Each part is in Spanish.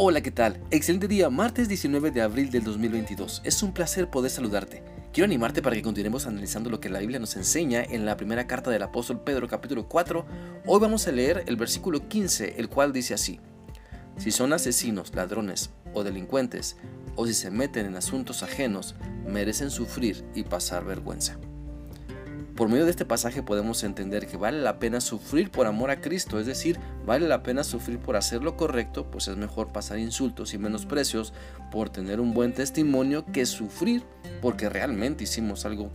Hola, ¿qué tal? Excelente día, martes 19 de abril del 2022. Es un placer poder saludarte. Quiero animarte para que continuemos analizando lo que la Biblia nos enseña en la primera carta del apóstol Pedro capítulo 4. Hoy vamos a leer el versículo 15, el cual dice así. Si son asesinos, ladrones o delincuentes, o si se meten en asuntos ajenos, merecen sufrir y pasar vergüenza. Por medio de este pasaje podemos entender que vale la pena sufrir por amor a Cristo, es decir, vale la pena sufrir por hacer lo correcto, pues es mejor pasar insultos y menosprecios por tener un buen testimonio que sufrir porque realmente hicimos algo,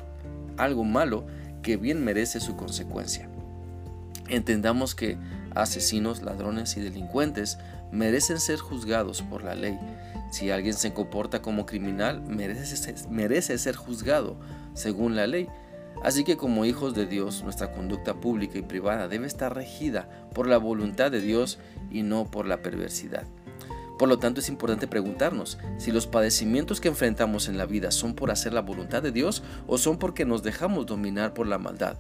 algo malo que bien merece su consecuencia. Entendamos que asesinos, ladrones y delincuentes merecen ser juzgados por la ley. Si alguien se comporta como criminal, merece, merece ser juzgado según la ley. Así que como hijos de Dios, nuestra conducta pública y privada debe estar regida por la voluntad de Dios y no por la perversidad. Por lo tanto, es importante preguntarnos si los padecimientos que enfrentamos en la vida son por hacer la voluntad de Dios o son porque nos dejamos dominar por la maldad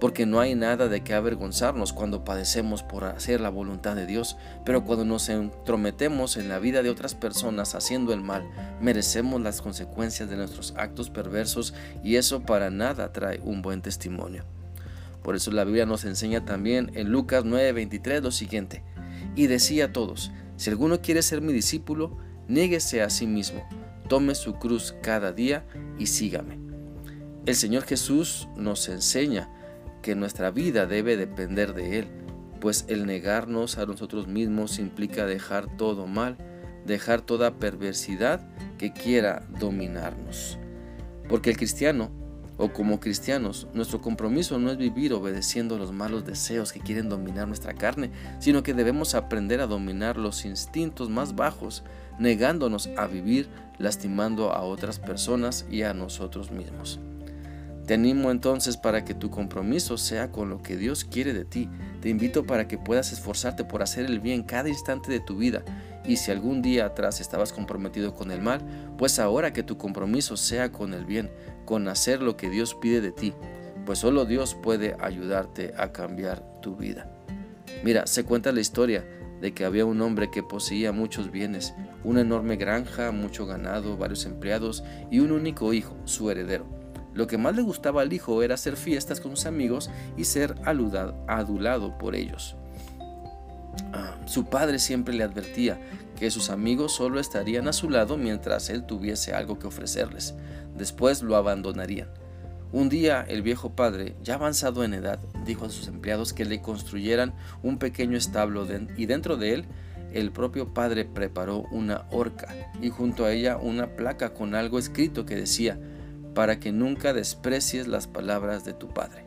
porque no hay nada de qué avergonzarnos cuando padecemos por hacer la voluntad de Dios, pero cuando nos entrometemos en la vida de otras personas haciendo el mal, merecemos las consecuencias de nuestros actos perversos y eso para nada trae un buen testimonio. Por eso la Biblia nos enseña también en Lucas 9:23 lo siguiente, y decía a todos, si alguno quiere ser mi discípulo, niéguese a sí mismo, tome su cruz cada día y sígame. El Señor Jesús nos enseña que nuestra vida debe depender de Él, pues el negarnos a nosotros mismos implica dejar todo mal, dejar toda perversidad que quiera dominarnos. Porque el cristiano, o como cristianos, nuestro compromiso no es vivir obedeciendo los malos deseos que quieren dominar nuestra carne, sino que debemos aprender a dominar los instintos más bajos, negándonos a vivir lastimando a otras personas y a nosotros mismos. Te animo entonces para que tu compromiso sea con lo que Dios quiere de ti. Te invito para que puedas esforzarte por hacer el bien cada instante de tu vida. Y si algún día atrás estabas comprometido con el mal, pues ahora que tu compromiso sea con el bien, con hacer lo que Dios pide de ti, pues solo Dios puede ayudarte a cambiar tu vida. Mira, se cuenta la historia de que había un hombre que poseía muchos bienes, una enorme granja, mucho ganado, varios empleados y un único hijo, su heredero. Lo que más le gustaba al hijo era hacer fiestas con sus amigos y ser adulado por ellos. Ah, su padre siempre le advertía que sus amigos solo estarían a su lado mientras él tuviese algo que ofrecerles. Después lo abandonarían. Un día el viejo padre, ya avanzado en edad, dijo a sus empleados que le construyeran un pequeño establo y dentro de él el propio padre preparó una horca y junto a ella una placa con algo escrito que decía para que nunca desprecies las palabras de tu padre.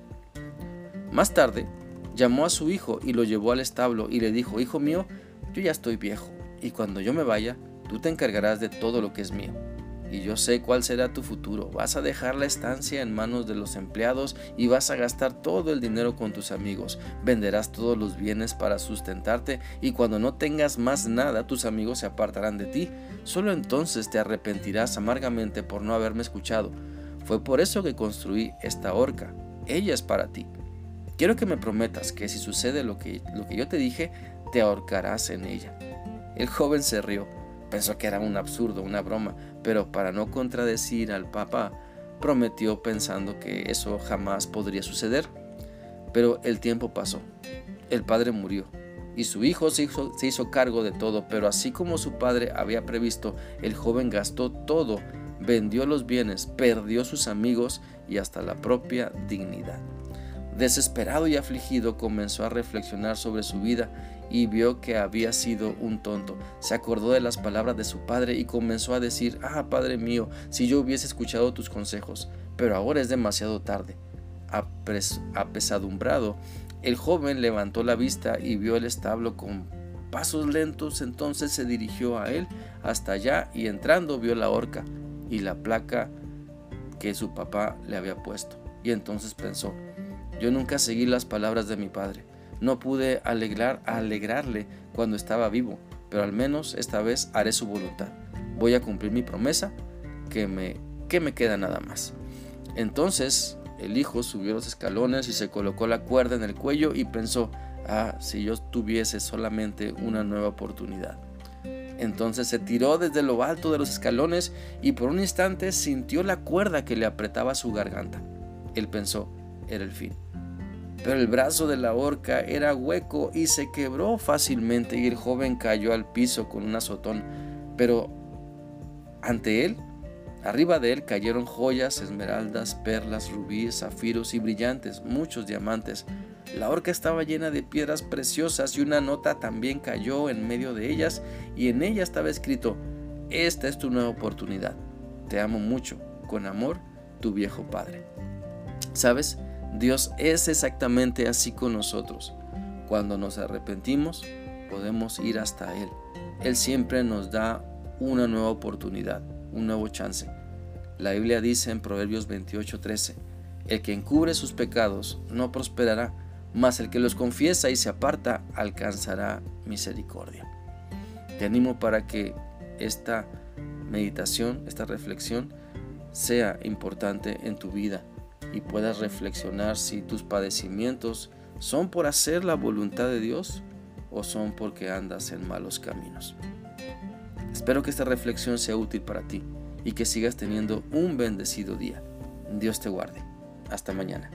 Más tarde, llamó a su hijo y lo llevó al establo y le dijo, Hijo mío, yo ya estoy viejo, y cuando yo me vaya, tú te encargarás de todo lo que es mío. Y yo sé cuál será tu futuro. Vas a dejar la estancia en manos de los empleados y vas a gastar todo el dinero con tus amigos. Venderás todos los bienes para sustentarte y cuando no tengas más nada tus amigos se apartarán de ti. Solo entonces te arrepentirás amargamente por no haberme escuchado. Fue por eso que construí esta horca. Ella es para ti. Quiero que me prometas que si sucede lo que, lo que yo te dije, te ahorcarás en ella. El joven se rió. Pensó que era un absurdo, una broma, pero para no contradecir al papá, prometió pensando que eso jamás podría suceder. Pero el tiempo pasó. El padre murió y su hijo se hizo, se hizo, cargo de todo, pero así como su padre había previsto, el joven gastó todo vendió los bienes, perdió sus amigos y hasta la propia dignidad. Desesperado y afligido comenzó a reflexionar sobre su vida y vio que había sido un tonto. Se acordó de las palabras de su padre y comenzó a decir, ah, Padre mío, si yo hubiese escuchado tus consejos, pero ahora es demasiado tarde. Apesadumbrado, el joven levantó la vista y vio el establo con pasos lentos, entonces se dirigió a él hasta allá y entrando vio la horca y la placa que su papá le había puesto. Y entonces pensó, yo nunca seguí las palabras de mi padre, no pude alegrar, alegrarle cuando estaba vivo, pero al menos esta vez haré su voluntad. Voy a cumplir mi promesa, que me, que me queda nada más. Entonces el hijo subió los escalones y se colocó la cuerda en el cuello y pensó, ah, si yo tuviese solamente una nueva oportunidad. Entonces se tiró desde lo alto de los escalones y por un instante sintió la cuerda que le apretaba su garganta. Él pensó, era el fin. Pero el brazo de la horca era hueco y se quebró fácilmente y el joven cayó al piso con un azotón. Pero ante él, arriba de él cayeron joyas, esmeraldas, perlas, rubíes, zafiros y brillantes, muchos diamantes. La horca estaba llena de piedras preciosas y una nota también cayó en medio de ellas y en ella estaba escrito, esta es tu nueva oportunidad. Te amo mucho, con amor, tu viejo padre. ¿Sabes? Dios es exactamente así con nosotros. Cuando nos arrepentimos, podemos ir hasta Él. Él siempre nos da una nueva oportunidad, un nuevo chance. La Biblia dice en Proverbios 28:13, el que encubre sus pecados no prosperará, mas el que los confiesa y se aparta alcanzará misericordia. Te animo para que esta meditación, esta reflexión, sea importante en tu vida y puedas reflexionar si tus padecimientos son por hacer la voluntad de Dios o son porque andas en malos caminos. Espero que esta reflexión sea útil para ti y que sigas teniendo un bendecido día. Dios te guarde. Hasta mañana.